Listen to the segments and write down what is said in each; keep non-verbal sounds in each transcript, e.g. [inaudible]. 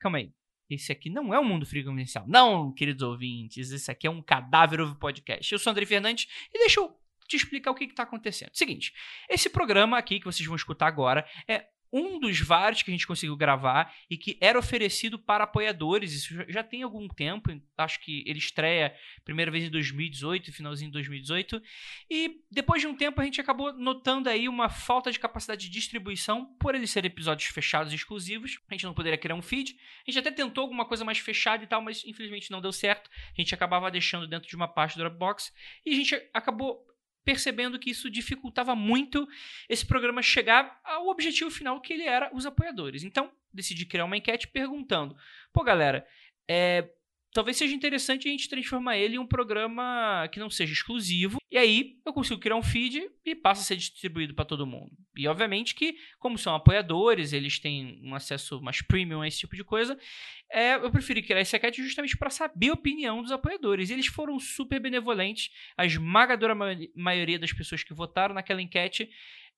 Calma aí. Esse aqui não é um mundo frio confidencial. Não, queridos ouvintes, esse aqui é um cadáver ovo podcast. Eu sou André Fernandes e deixa eu te explicar o que está acontecendo. Seguinte, esse programa aqui que vocês vão escutar agora é um dos vários que a gente conseguiu gravar e que era oferecido para apoiadores. Isso já tem algum tempo, acho que ele estreia primeira vez em 2018, finalzinho de 2018. E depois de um tempo a gente acabou notando aí uma falta de capacidade de distribuição por eles serem episódios fechados e exclusivos. A gente não poderia criar um feed. A gente até tentou alguma coisa mais fechada e tal, mas infelizmente não deu certo. A gente acabava deixando dentro de uma parte do Dropbox e a gente acabou percebendo que isso dificultava muito esse programa chegar ao objetivo final que ele era os apoiadores. Então, decidi criar uma enquete perguntando: pô, galera, é, talvez seja interessante a gente transformar ele em um programa que não seja exclusivo. E aí eu consigo criar um feed e passa a ser distribuído para todo mundo. E obviamente que, como são apoiadores, eles têm um acesso mais premium a esse tipo de coisa. É, eu preferi criar esse enquete justamente para saber a opinião dos apoiadores. Eles foram super benevolentes. A esmagadora maioria das pessoas que votaram naquela enquete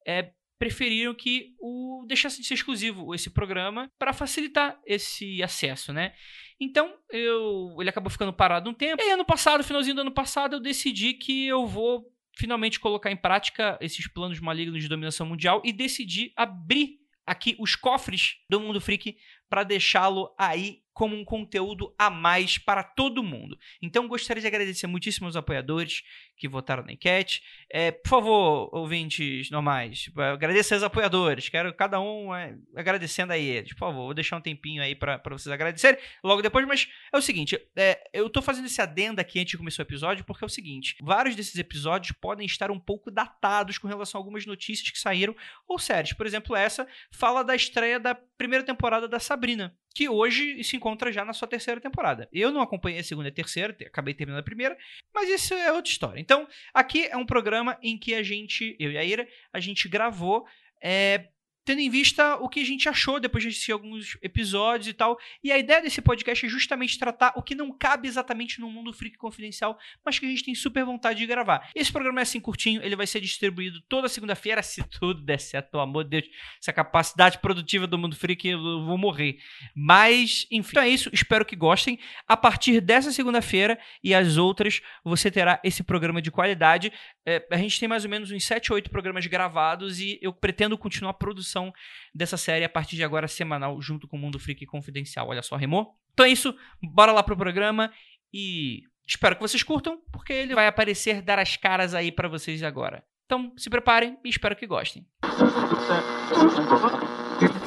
é, preferiram que o deixasse de ser exclusivo esse programa para facilitar esse acesso, né? Então, eu ele acabou ficando parado um tempo. E ano passado, finalzinho do ano passado, eu decidi que eu vou finalmente colocar em prática esses planos malignos de dominação mundial e decidi abrir aqui os cofres do Mundo Freak para deixá-lo aí como um conteúdo a mais para todo mundo. Então gostaria de agradecer muitíssimo aos apoiadores que votaram na enquete. É, por favor, ouvintes normais, tipo, agradecer aos apoiadores. Quero cada um é, agradecendo a eles. Por favor, vou deixar um tempinho aí para vocês agradecerem logo depois. Mas é o seguinte, é, eu estou fazendo esse adendo aqui antes de começar o episódio porque é o seguinte, vários desses episódios podem estar um pouco datados com relação a algumas notícias que saíram ou séries. Por exemplo, essa fala da estreia da primeira temporada da Sabrina que hoje se encontra já na sua terceira temporada. Eu não acompanhei a segunda e a terceira, acabei terminando a primeira, mas isso é outra história. Então, aqui é um programa em que a gente, eu e a Ira, a gente gravou é, tendo em vista o que a gente achou depois de assistir alguns episódios e tal. E a ideia desse podcast é justamente tratar o que não cabe exatamente no mundo freak confidencial, mas que a gente tem super vontade de gravar. Esse programa é assim curtinho, ele vai ser distribuído toda segunda-feira, se [laughs] tudo der certo, pelo amor de Deus. Essa capacidade produtiva do mundo freak, eu vou morrer. Mas, enfim. Então é isso, espero que gostem. A partir dessa segunda-feira e as outras, você terá esse programa de qualidade. É, a gente tem mais ou menos uns 7 ou 8 programas gravados e eu pretendo continuar a dessa série a partir de agora semanal, junto com o Mundo Freak Confidencial. Olha só, remou? Então é isso, bora lá pro programa e espero que vocês curtam, porque ele vai aparecer dar as caras aí para vocês agora. Então se preparem e espero que gostem.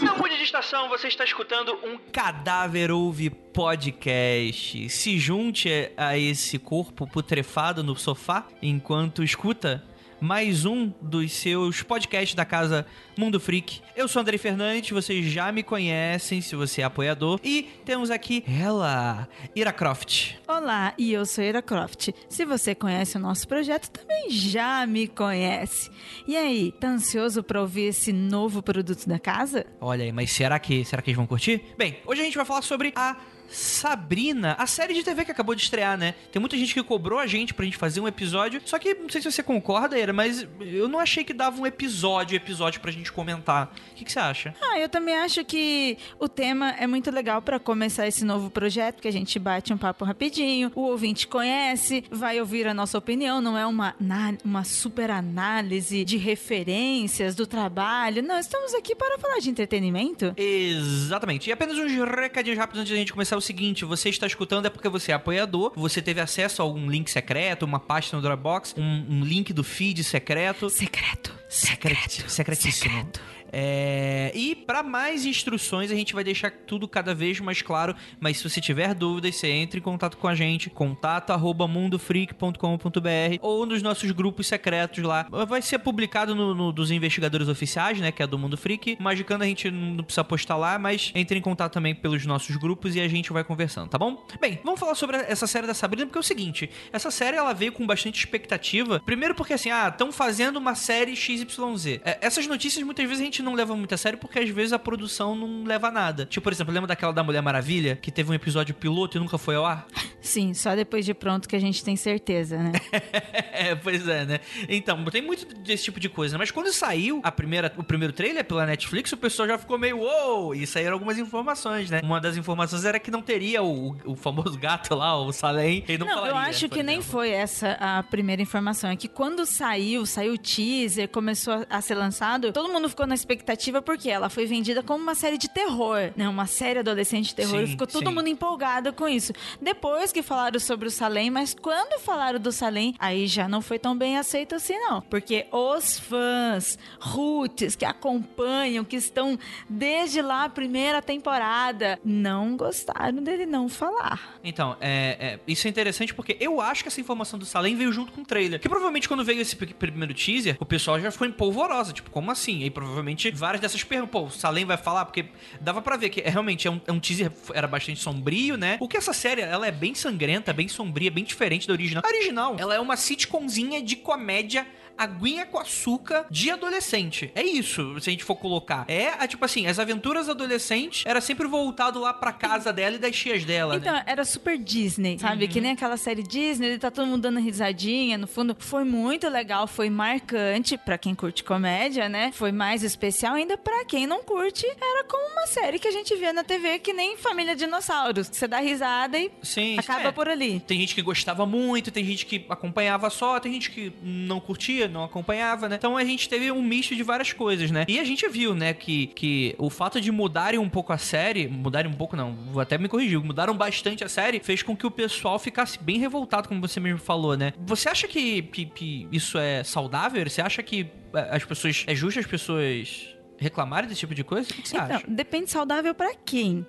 Não de estação, você está escutando um Cadáver Ouve Podcast. Se junte a esse corpo putrefado no sofá enquanto escuta mais um dos seus podcasts da casa Mundo Freak. Eu sou Andrei Fernandes, vocês já me conhecem se você é apoiador. E temos aqui ela, Ira Croft. Olá, e eu sou Ira Croft. Se você conhece o nosso projeto, também já me conhece. E aí, tá ansioso para ouvir esse novo produto da casa? Olha aí, mas será que, será que eles vão curtir? Bem, hoje a gente vai falar sobre a Sabrina, a série de TV que acabou de estrear, né? Tem muita gente que cobrou a gente pra gente fazer um episódio, só que não sei se você concorda, Era, mas eu não achei que dava um episódio, episódio pra gente comentar. O que, que você acha? Ah, eu também acho que o tema é muito legal para começar esse novo projeto, que a gente bate um papo rapidinho, o ouvinte conhece, vai ouvir a nossa opinião, não é uma, uma super análise de referências do trabalho. Não, estamos aqui para falar de entretenimento. Exatamente. E apenas uns recadinhos rápidos antes da gente começar o seguinte: você está escutando é porque você é apoiador, você teve acesso a algum link secreto, uma pasta no Dropbox, um, um link do feed secreto. Secreto. Secreto. Secretíssimo. Secreto. É... E para mais instruções, a gente vai deixar tudo cada vez mais claro. Mas se você tiver dúvidas, você entre em contato com a gente, contato arroba mundofreak.com.br ou nos nossos grupos secretos lá. Vai ser publicado no, no, dos investigadores oficiais, né? Que é do Mundo Freak. Magicando a gente não precisa postar lá, mas entre em contato também pelos nossos grupos e a gente vai conversando, tá bom? Bem, vamos falar sobre essa série da Sabrina, porque é o seguinte: essa série ela veio com bastante expectativa. Primeiro, porque assim, ah, estão fazendo uma série XYZ. É, essas notícias muitas vezes a gente gente não leva muito a sério porque às vezes a produção não leva a nada. Tipo, por exemplo, lembra daquela da Mulher Maravilha, que teve um episódio piloto e nunca foi ao ar? Sim, só depois de pronto que a gente tem certeza, né? [laughs] é, pois é, né? Então, tem muito desse tipo de coisa. Mas quando saiu a primeira, o primeiro trailer pela Netflix, o pessoal já ficou meio uou! E saíram algumas informações, né? Uma das informações era que não teria o, o famoso gato lá, o Salem. Ele não, Não, falaria, eu acho que por nem exemplo. foi essa a primeira informação. É que quando saiu, saiu o teaser, começou a ser lançado, todo mundo ficou na expectativa porque ela foi vendida como uma série de terror, né? Uma série adolescente de terror. Sim, e ficou todo sim. mundo empolgado com isso. Depois que falaram sobre o Salem, mas quando falaram do Salem, aí já não foi tão bem aceito assim, não. Porque os fãs, roots, que acompanham, que estão desde lá a primeira temporada, não gostaram dele não falar. Então, é, é, isso é interessante porque eu acho que essa informação do Salem veio junto com o trailer. Que provavelmente quando veio esse primeiro teaser, o pessoal já ficou empolvorosa. Tipo, como assim? E aí provavelmente várias dessas perguntas, pô, o Salem vai falar? Porque dava pra ver que é, realmente é um, é um teaser, era bastante sombrio, né? O que essa série, ela é bem sangrenta, bem sombria, bem diferente da original. A original, ela é uma sitcomzinha de comédia aguinha com açúcar de adolescente. É isso, se a gente for colocar. É, a, tipo assim, as aventuras adolescentes era sempre voltado lá pra casa dela e das tias dela, né? Então, era super Disney, sabe? Que nem aquela série Disney, tá todo mundo dando risadinha, no fundo. Foi muito legal, foi marcante pra quem curte comédia, né? Foi mais especial ainda pra quem não curte. Era como uma série que a gente vê na TV, que nem Família Dinossauros. Você dá risada e Sim, acaba é. por ali. Tem gente que gostava muito, tem gente que acompanhava só, tem gente que não curtia, não acompanhava, né? Então a gente teve um misto de várias coisas, né? E a gente viu, né, que, que o fato de mudarem um pouco a série, mudarem um pouco não, vou até me corrigir, mudaram bastante a série, fez com que o pessoal ficasse bem revoltado, como você mesmo falou, né? Você acha que, que, que isso é saudável? Você acha que eh, as pessoas, é justo as pessoas reclamarem desse tipo de coisa? O que você Então, acha? depende saudável pra quem.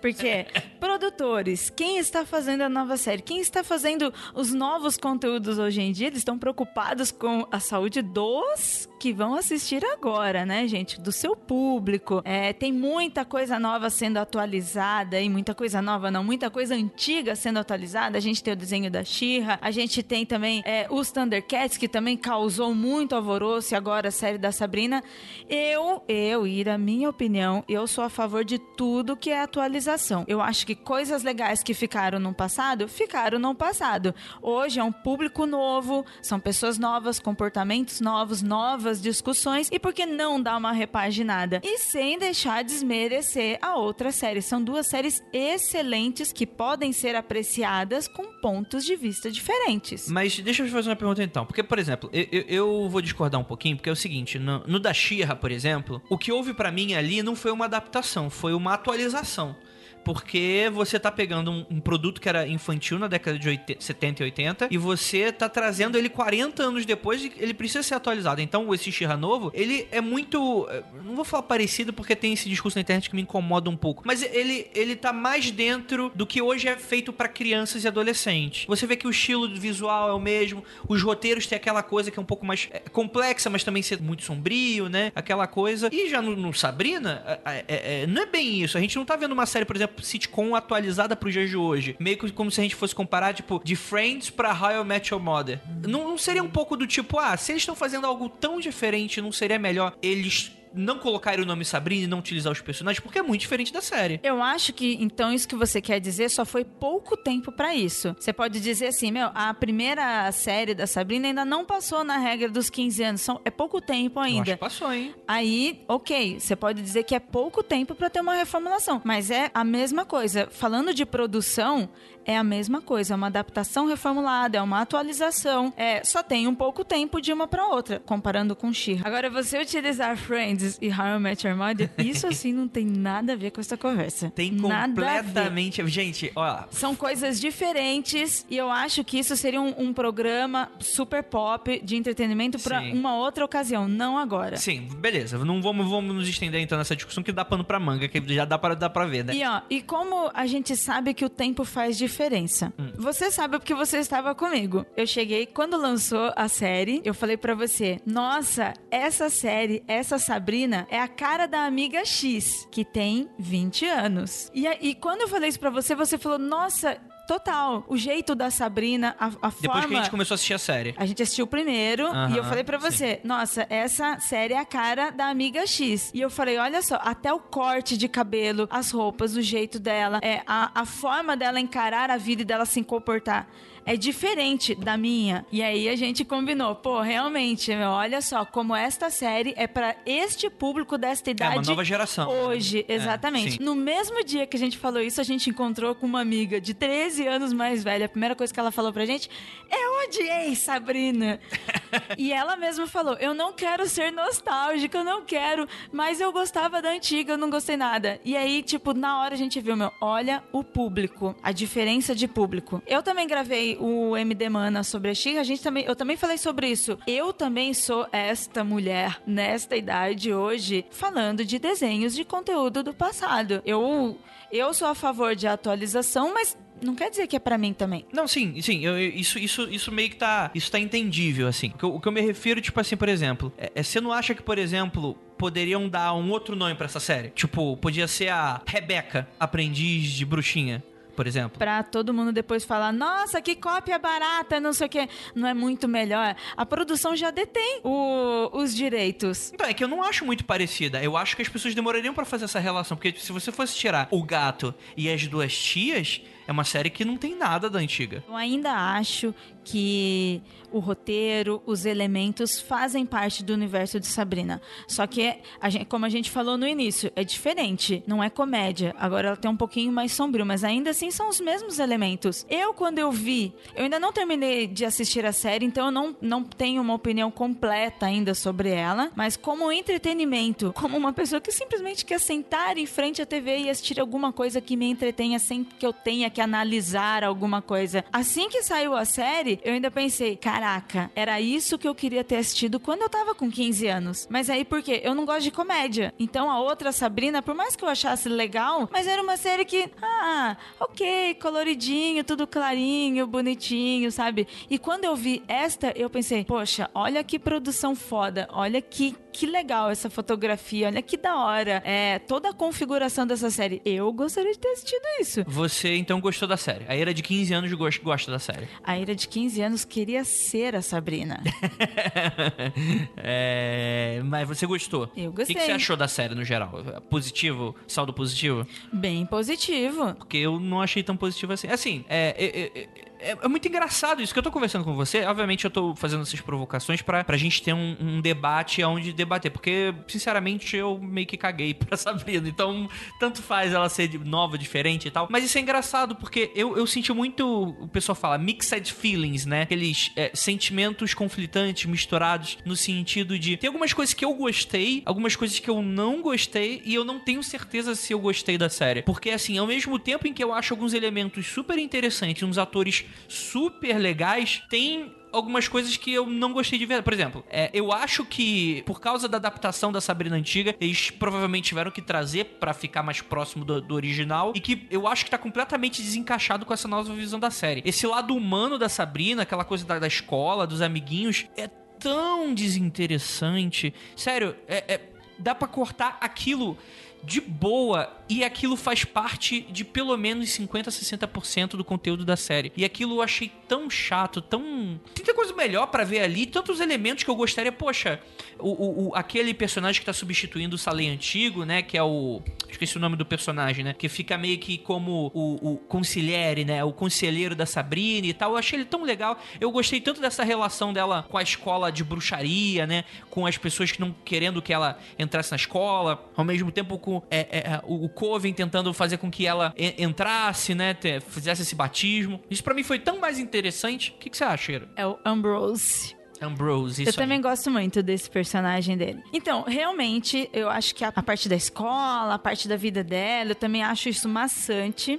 Porque [laughs] produtores, quem está fazendo a nova série, quem está fazendo os novos conteúdos hoje em dia, eles estão preocupados com a saúde dos que vão assistir agora, né, gente? Do seu público. É, tem muita coisa nova sendo atualizada e muita coisa nova não, muita coisa antiga sendo atualizada. A gente tem o desenho da She-Ra, a gente tem também é, os Thundercats, que também causou muito alvoroço, e agora a série da Sabrina. Eu, eu, Ira, minha opinião, eu sou a favor de tudo que é atualização. Eu acho que coisas legais que ficaram no passado, ficaram no passado. Hoje é um público novo, são pessoas novas, comportamentos novos, novas discussões, e por que não dar uma repaginada? E sem deixar desmerecer a outra série. São duas séries excelentes que podem ser apreciadas com pontos de vista diferentes. Mas deixa eu te fazer uma pergunta então. Porque, por exemplo, eu, eu- vou discordar um pouquinho, porque é o seguinte: no, no da She-Ra, por exemplo, o que houve pra mim ali não foi uma adaptação, foi uma atualização. Porque você tá pegando um, um produto que era infantil na década de 80, 70 e 80 e você tá trazendo ele 40 anos depois e ele precisa ser atualizado. Então, esse She-Ra novo, ele é muito. eh, Não vou falar parecido porque tem esse discurso na internet que me incomoda um pouco. Mas ele, ele tá mais dentro do que hoje é feito pra crianças e adolescentes. Você vê que o estilo visual é o mesmo, os roteiros têm aquela coisa que é um pouco mais é, complexa, mas também ser muito sombrio, né? Aquela coisa. E já no, no Sabrina, é- é- não é bem isso. A gente não tá vendo uma série, por exemplo, sitcom atualizada pros dias de hoje. Meio que como se a gente fosse comparar, tipo, de Friends pra I Met Your Mother. Não, não seria um pouco do tipo, ah, se eles estão fazendo algo tão diferente, não seria melhor eles não colocarem o nome Sabrina e não utilizar os personagens? Porque é muito diferente da série. Eu acho que então isso que você quer dizer só foi pouco tempo pra isso. Você pode dizer assim, meu, a primeira série da Sabrina ainda não passou na regra dos 15 anos, são, é pouco tempo Eu acho ainda. que passou, hein? Aí, ok, você pode dizer que é pouco tempo pra ter uma reformulação, mas é a mesma coisa. Falando de produção, é a mesma coisa, é uma adaptação reformulada, é uma atualização. É, só tem um pouco tempo de uma pra outra, comparando com She. Agora, você utilizar Friends e How I Met Your Mother, isso [laughs] assim não tem nada a ver com essa conversa. Tem nada a ver. completamente. Gente, olha. São coisas diferentes e eu acho que isso seria um, um programa super pop de entretenimento Sim. uma outra ocasião, não agora. Sim, beleza. Não vamos, vamos nos estender então nessa discussão que dá pano pra manga, que já dá pra, dá pra ver, né? E ó, e como a gente sabe que o tempo faz diferença? Você sabe porque você estava comigo. Eu cheguei quando lançou a série, eu falei pra você: "Nossa, essa série, essa Sabrina é a cara da amiga X, que tem 20 anos". E, e quando eu falei isso pra você, você falou: "Nossa, total. O jeito da Sabrina, a, a Depois forma... que a gente começou a assistir a série. A gente assistiu o primeiro Aham, e eu falei pra você, nossa, essa série é a cara da amiga X. E eu falei, olha só, até o corte de cabelo, as roupas, o jeito dela, é a, a forma dela encarar a vida e dela se comportar é diferente da minha. E aí a gente combinou, pô, realmente, meu, olha só, como esta série é pra este público desta É idade. uma nova geração. Hoje, É, exatamente. sim. no mesmo dia que a gente falou isso, a gente encontrou com uma amiga de 13 anos mais velha. A primeira coisa que ela falou pra gente é odiei Sabrina. E ela mesma falou: Eu não quero ser nostálgica, eu não quero, mas eu gostava da antiga, eu não gostei nada. E aí, tipo, na hora a gente viu, meu, olha o público, a diferença de público. Eu também gravei o MD Mana sobre a Xirra, a gente também, eu também falei sobre isso. Eu também sou esta mulher nesta idade hoje falando de desenhos de conteúdo do passado. Eu eu sou a favor de atualização, mas não quer dizer que é pra mim também. Não, sim, sim, eu- isso, isso, isso meio que tá. Isso tá entendível, assim. O que eu, o que eu me refiro, tipo assim, por exemplo, é, é, você não acha que, por exemplo, poderiam dar um outro nome pra essa série? Tipo, podia ser a Rebeca, aprendiz de bruxinha, por exemplo. Pra todo mundo depois falar, nossa, que cópia barata, não sei o que. Não é muito melhor. A produção já detém o- os direitos. Então, é que eu não acho muito parecida. Eu acho que as pessoas demorariam pra fazer essa relação. Porque se você fosse tirar o gato e as duas tias, é uma série que não tem nada da antiga. Eu ainda acho que o roteiro, os elementos fazem parte do universo de Sabrina. Só que, a gente- como a gente falou no início, é diferente. Não é comédia. Agora ela tem um pouquinho mais sombrio, mas ainda assim são os mesmos elementos. Eu, quando eu vi, eu ainda não terminei de assistir a série, então eu não, não tenho uma opinião completa ainda sobre ela. Mas como entretenimento, como uma pessoa que simplesmente quer sentar em frente à TV e assistir alguma coisa que me entretenha sem que eu tenha que analisar alguma coisa. Assim que saiu a série, eu ainda pensei, caraca, era isso que eu queria ter assistido quando eu tava com 15 anos. Mas aí por quê? Eu não gosto de comédia. Então a outra Sabrina, por mais que eu achasse legal, mas era uma série que, ah, ok, coloridinho, tudo clarinho, bonitinho, sabe? E quando eu vi esta, eu pensei, poxa, olha que produção foda, olha que que legal essa fotografia, olha que da hora. É, toda a configuração dessa série. Eu gostaria de ter assistido isso. Você então gostou da série. A Ira de 15 anos gosta, gosta da série. A Ira de 15 anos queria ser a Sabrina. [laughs] é, mas você gostou? Eu O que, gostei. que você achou da série no geral? Positivo? Saldo positivo? Bem positivo. Porque eu não achei tão positivo assim. Assim, é, é, é- é- é muito engraçado isso que eu tô conversando com você. Obviamente, eu tô fazendo essas provocações pra, pra gente ter um, um debate onde debater. Porque, sinceramente, eu meio que caguei [laughs] pra Sabrina. Então, tanto faz ela ser nova, diferente e tal. Mas isso é engraçado porque eu, eu senti muito. O pessoal fala mixed feelings, né? Aqueles é, sentimentos conflitantes, misturados, no sentido de. Tem algumas coisas que eu gostei, algumas coisas que eu não gostei, e eu não tenho certeza se eu gostei da série. Porque, assim, ao mesmo tempo em que eu acho alguns elementos super interessantes, uns atores super legais, tem algumas coisas que eu não gostei de ver. Por exemplo, é, eu acho que por causa da adaptação da Sabrina antiga, eles provavelmente tiveram que trazer pra ficar mais próximo do, do original e que eu acho que tá completamente desencaixado com essa nova visão da série. Esse lado humano da Sabrina, aquela coisa da, da escola, dos amiguinhos, é tão desinteressante. Sério, é, é- dá pra cortar aquilo de boa e aquilo faz parte de pelo menos 50, 60% do conteúdo da série. E aquilo eu achei tão chato, tão. Tanta coisa melhor pra ver ali, tantos elementos que eu gostaria. Poxa, o, o- o- aquele personagem que tá substituindo o Salem antigo, né? Que é o. Esqueci o nome do personagem, né? Que fica meio que como o, o né? O conselheiro da Sabrina e tal. Eu achei ele tão legal. Eu gostei tanto dessa relação dela com a escola de bruxaria, né? Com as pessoas que não querendo que ela entrasse na escola. Ao mesmo tempo com é, é, o o Coven tentando fazer com que ela en- entrasse, né? fizesse esse batismo. Isso pra mim foi tão mais interessante. O que, que você acha, Ira? É o Ambrose. Ambrose, isso eu também aí. gosto muito desse personagem dele. Então, realmente, eu acho que a, a parte da escola, a parte da vida dela, eu também acho isso maçante.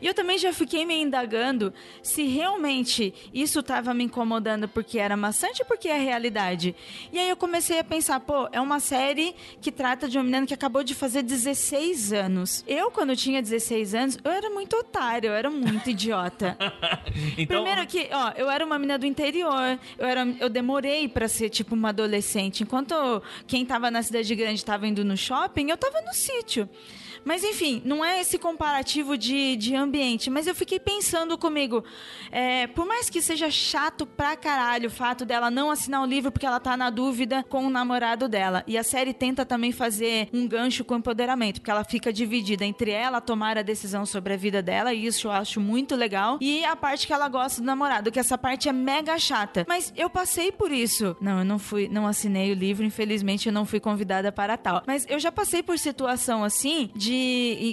E eu também já fiquei me indagando se realmente isso estava me incomodando porque era maçante ou porque é realidade. E aí eu comecei a pensar, pô, é uma série que trata de uma menina que acabou de fazer 16 anos. Eu, quando tinha 16 anos, eu era muito otária, eu era muito idiota. [laughs] Então, Primeiro que, ó, eu era uma menina do interior, eu, era, eu demorei pra ser, tipo, uma adolescente. Enquanto quem tava na cidade grande tava indo no shopping, eu tava no sítio. Mas enfim, não é esse comparativo de, de ambiente. Mas eu fiquei pensando comigo, é, por mais que seja chato pra caralho o fato dela não assinar o livro porque ela tá na dúvida com o namorado dela. E a série tenta também fazer um gancho com o empoderamento, porque ela fica dividida entre ela tomar a decisão sobre a vida dela, e isso eu acho muito legal, e a parte que ela gosta do namorado, que essa parte é mega chata. Mas eu passei por isso. Não, eu não fui, não assinei o livro, infelizmente eu não fui convidada para tal. Mas eu já passei por situação assim de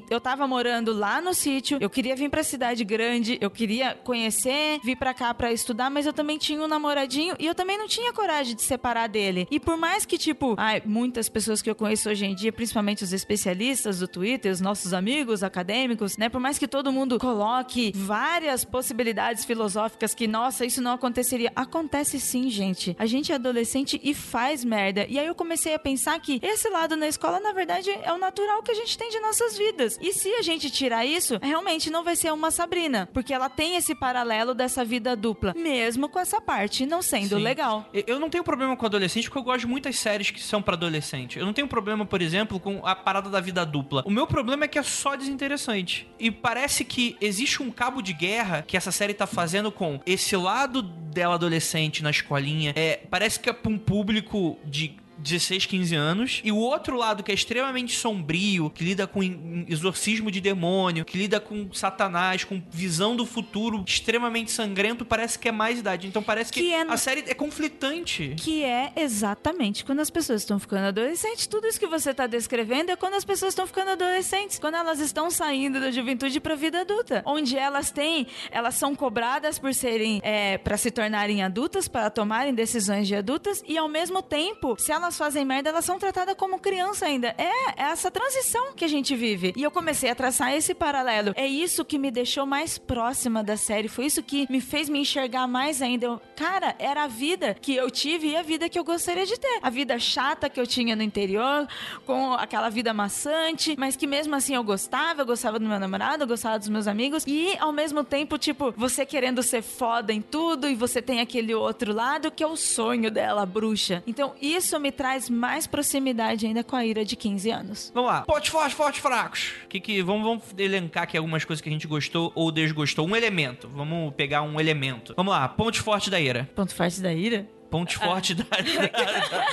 eu tava morando lá no sítio, eu queria vir pra cidade grande, eu queria conhecer, vir pra cá pra estudar, mas eu também tinha um namoradinho e eu também não tinha coragem de separar dele. E por mais que, tipo, ai, muitas pessoas que eu conheço hoje em dia, principalmente os especialistas do Twitter, os nossos amigos acadêmicos, né? Por mais que todo mundo coloque várias possibilidades filosóficas que, nossa, isso não aconteceria. Acontece sim, gente. A gente é adolescente e faz merda. E aí eu comecei a pensar que esse lado na escola, na verdade, é o natural que a gente tem de nossas vidas. E se a gente tirar isso, realmente não vai ser uma Sabrina, porque ela tem esse paralelo dessa vida dupla, mesmo com essa parte não sendo Sim. legal. Eu não tenho problema com adolescente porque eu gosto de muitas séries que são pra adolescente. Eu não tenho problema, por exemplo, com a parada da vida dupla. O meu problema é que é só desinteressante. E parece que existe um cabo de guerra que essa série tá fazendo com esse lado dela adolescente na escolinha. É, parece que é pra um público de 16, 15 anos. E o outro lado, que é extremamente sombrio, que lida com exorcismo de demônio, que lida com satanás, com visão do futuro extremamente sangrento, parece que é mais idade. Então parece que, Que é- a série é conflitante. Que é exatamente quando as pessoas estão ficando adolescentes. Tudo isso que você está descrevendo é quando as pessoas estão ficando adolescentes, quando elas estão saindo da juventude para a vida adulta, onde elas têm, elas são cobradas por serem, é, para se tornarem adultas, para tomarem decisões de adultas e ao mesmo tempo, se elas fazem merda, elas são tratadas como criança ainda. É, é essa transição que a gente vive. E eu comecei a traçar esse paralelo. É isso que me deixou mais próxima da série. Foi isso que me fez me enxergar mais ainda. Eu, cara, era a vida que eu tive e a vida que eu gostaria de ter. A vida chata que eu tinha no interior, com aquela vida maçante, mas que mesmo assim eu gostava, eu gostava do meu namorado, eu gostava dos meus amigos. E ao mesmo tempo, tipo, você querendo ser foda em tudo e você tem aquele outro lado que é o sonho dela, bruxa. Então isso me traz mais proximidade ainda com a Ira de 15 anos. Vamos lá. Pontos fortes, fortes, fracos. Que que, vamos, vamos elencar aqui algumas coisas que a gente gostou ou desgostou. Um elemento. Vamos pegar um elemento. Vamos lá. Pontos fortes da Ira. Ponto forte da Ira? Pontos fortes da,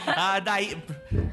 da, da, [laughs] Ira.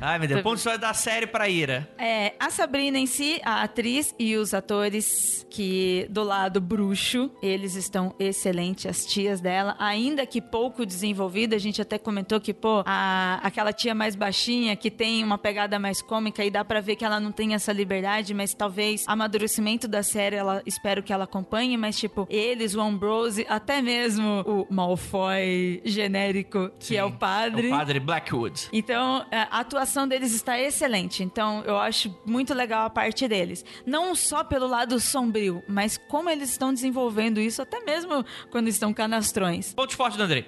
Ai, meu Deus. Pontos fortes da série pra Ira. É, a Sabrina em si, a atriz e os atores que do lado bruxo, eles estão excelentes, as tias dela, ainda que pouco desenvolvida, a gente até comentou que, pô, a, aquela tia mais baixinha que tem uma pegada mais cômica e dá pra ver que ela não tem essa liberdade, mas talvez amadurecimento da série, ela espero que ela acompanhe, mas tipo, eles, o Ambrose, até mesmo o Malfoy genérico, que Sim, é o padre. É o padre Blackwood. Então, é, a atuação deles está excelente. Então, eu acho muito legal a parte deles. Não só pelo lado sombrio, mas como eles estão desenvolvendo isso, até mesmo quando estão canastrões. Pontos fortes do Andrei.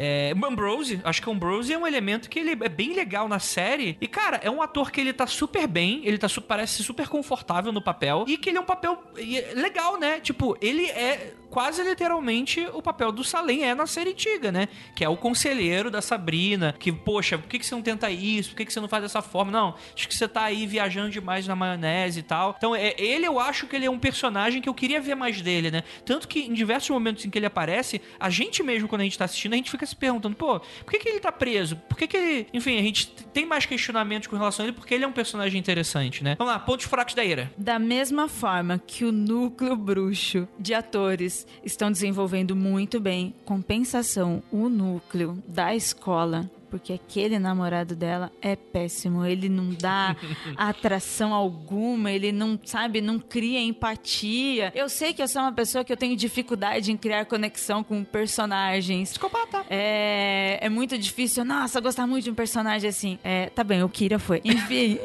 É, Ambrose, acho que o Ambrose é um elemento que ele é bem legal na série. E, cara, é um ator que ele tá super bem, ele tá parece super confortável no papel. E que ele é um papel é legal, né? Tipo, ele é quase literalmente o papel do Salem é na série antiga, né? Que é o conselheiro da Sabrina. Que, poxa, por que, que você não tenta isso? Por que, que você não faz dessa forma? Não, acho que você tá aí viajando demais na maionese e tal. Então, é, ele eu acho que ele é um personagem que eu queria ver mais dele, né? Tanto que em diversos momentos em que ele aparece, a gente mesmo, quando a gente tá assistindo, a gente fica se perguntando, pô, por que, que ele tá preso? Por que, que ele. Enfim, a gente tem mais questionamentos com relação a ele, porque ele é um personagem interessante, né? Vamos lá, pontos fracos da Ira. Da mesma forma que o núcleo bruxo de atores estão desenvolvendo muito bem, compensação, o núcleo da escola. Porque aquele namorado dela é péssimo. Ele não dá [laughs] atração alguma, ele não, sabe, não cria empatia. Eu sei que eu sou uma pessoa que eu tenho dificuldade em criar conexão com personagens. Psicopata. É, é muito difícil. Nossa, gostar muito de um personagem assim. É, tá bem, o Kira foi. Enfim.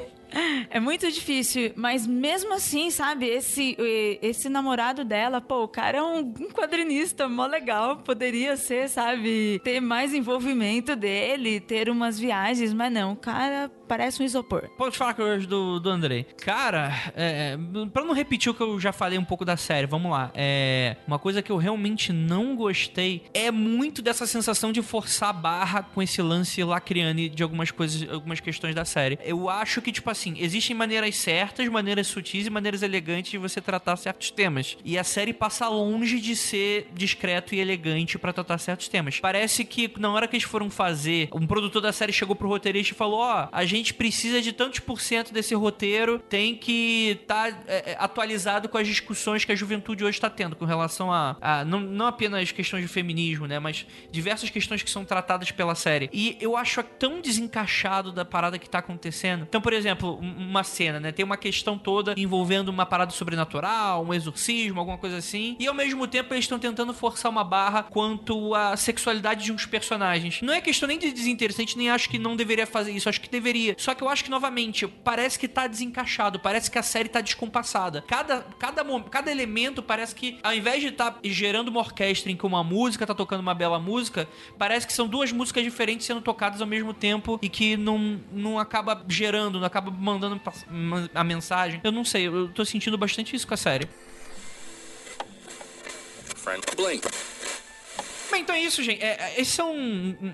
É muito difícil, mas mesmo assim, sabe, esse, esse namorado dela, pô, o cara é um, quadrinista mó legal, poderia ser, sabe, ter mais envolvimento dele, ter umas viagens, mas não, o cara parece um isopor. Que eu gosto do, do Andrei. Cara, é, pra não repetir o que eu já falei um pouco da série, vamos lá. É, uma coisa que eu realmente não gostei é muito dessa sensação de forçar a barra com esse lance lacriane de algumas coisas, algumas questões da série. Eu acho que, tipo assim, existem maneiras certas, maneiras sutis e maneiras elegantes de você tratar certos temas. E a série passa longe de ser discreto e elegante para tratar certos temas. Parece que na hora que eles foram fazer, um produtor da série chegou pro roteirista e falou: Ó, oh, a gente precisa de tantos por cento desse roteiro, tem que estar tá, é, é, atualizado com as discussões que a juventude hoje está tendo com relação a, a não, não apenas questões de feminismo, né? Mas diversas questões que são tratadas pela série. E eu acho tão desencaixado da parada que tá acontecendo. Então, por exemplo, uma cena, né? Tem uma questão toda envolvendo uma parada sobrenatural, um exorcismo, alguma coisa assim. E ao mesmo tempo eles estão tentando forçar uma barra quanto à sexualidade de uns personagens. Não é questão nem de desinteressante, nem acho que não deveria fazer isso, acho que deveria. Só que eu acho que, novamente, parece que tá desencaixado, parece que a série tá descompassada. Cada, cada, cada elemento parece que, ao invés de estar tá gerando uma orquestra em que uma música tá tocando uma bela música, parece que são duas músicas diferentes sendo tocadas ao mesmo tempo e que não, não acaba gerando, não acaba mandando a mensagem. Eu não sei, eu tô sentindo bastante isso com a série. Friend. Blink. Bem, então é isso, gente. É, é, esses são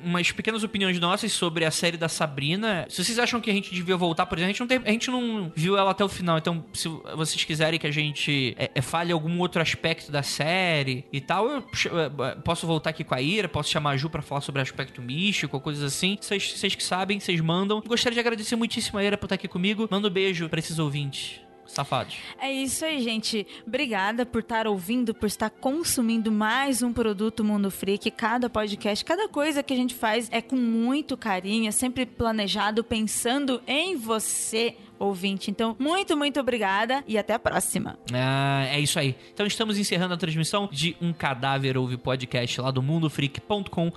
umas pequenas opiniões nossas sobre a série da Sabrina. Se vocês acham que a gente devia voltar, por exemplo, a gente não, tem, a gente não viu ela até o final. Então, se vocês quiserem que a gente é, é, fale algum outro aspecto da série e tal, eu é, posso voltar aqui com a Ira, posso chamar a Ju pra falar sobre aspecto místico, coisas assim. Vocês que sabem, vocês mandam. Gostaria de agradecer muitíssimo a Ira por estar aqui comigo. Manda um beijo pra esses ouvintes. Safados. É isso aí, gente. Obrigada por estar ouvindo, por estar consumindo mais um produto Mundo Freak. Cada podcast, cada coisa que a gente faz é com muito carinho, é sempre planejado, pensando em você ouvinte. Então, muito, muito obrigada e até a próxima. Ah, é isso aí. Então, estamos encerrando a transmissão de Um Cadáver Ouve Podcast lá do mundofreak.com.br.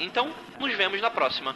Então, nos vemos na próxima.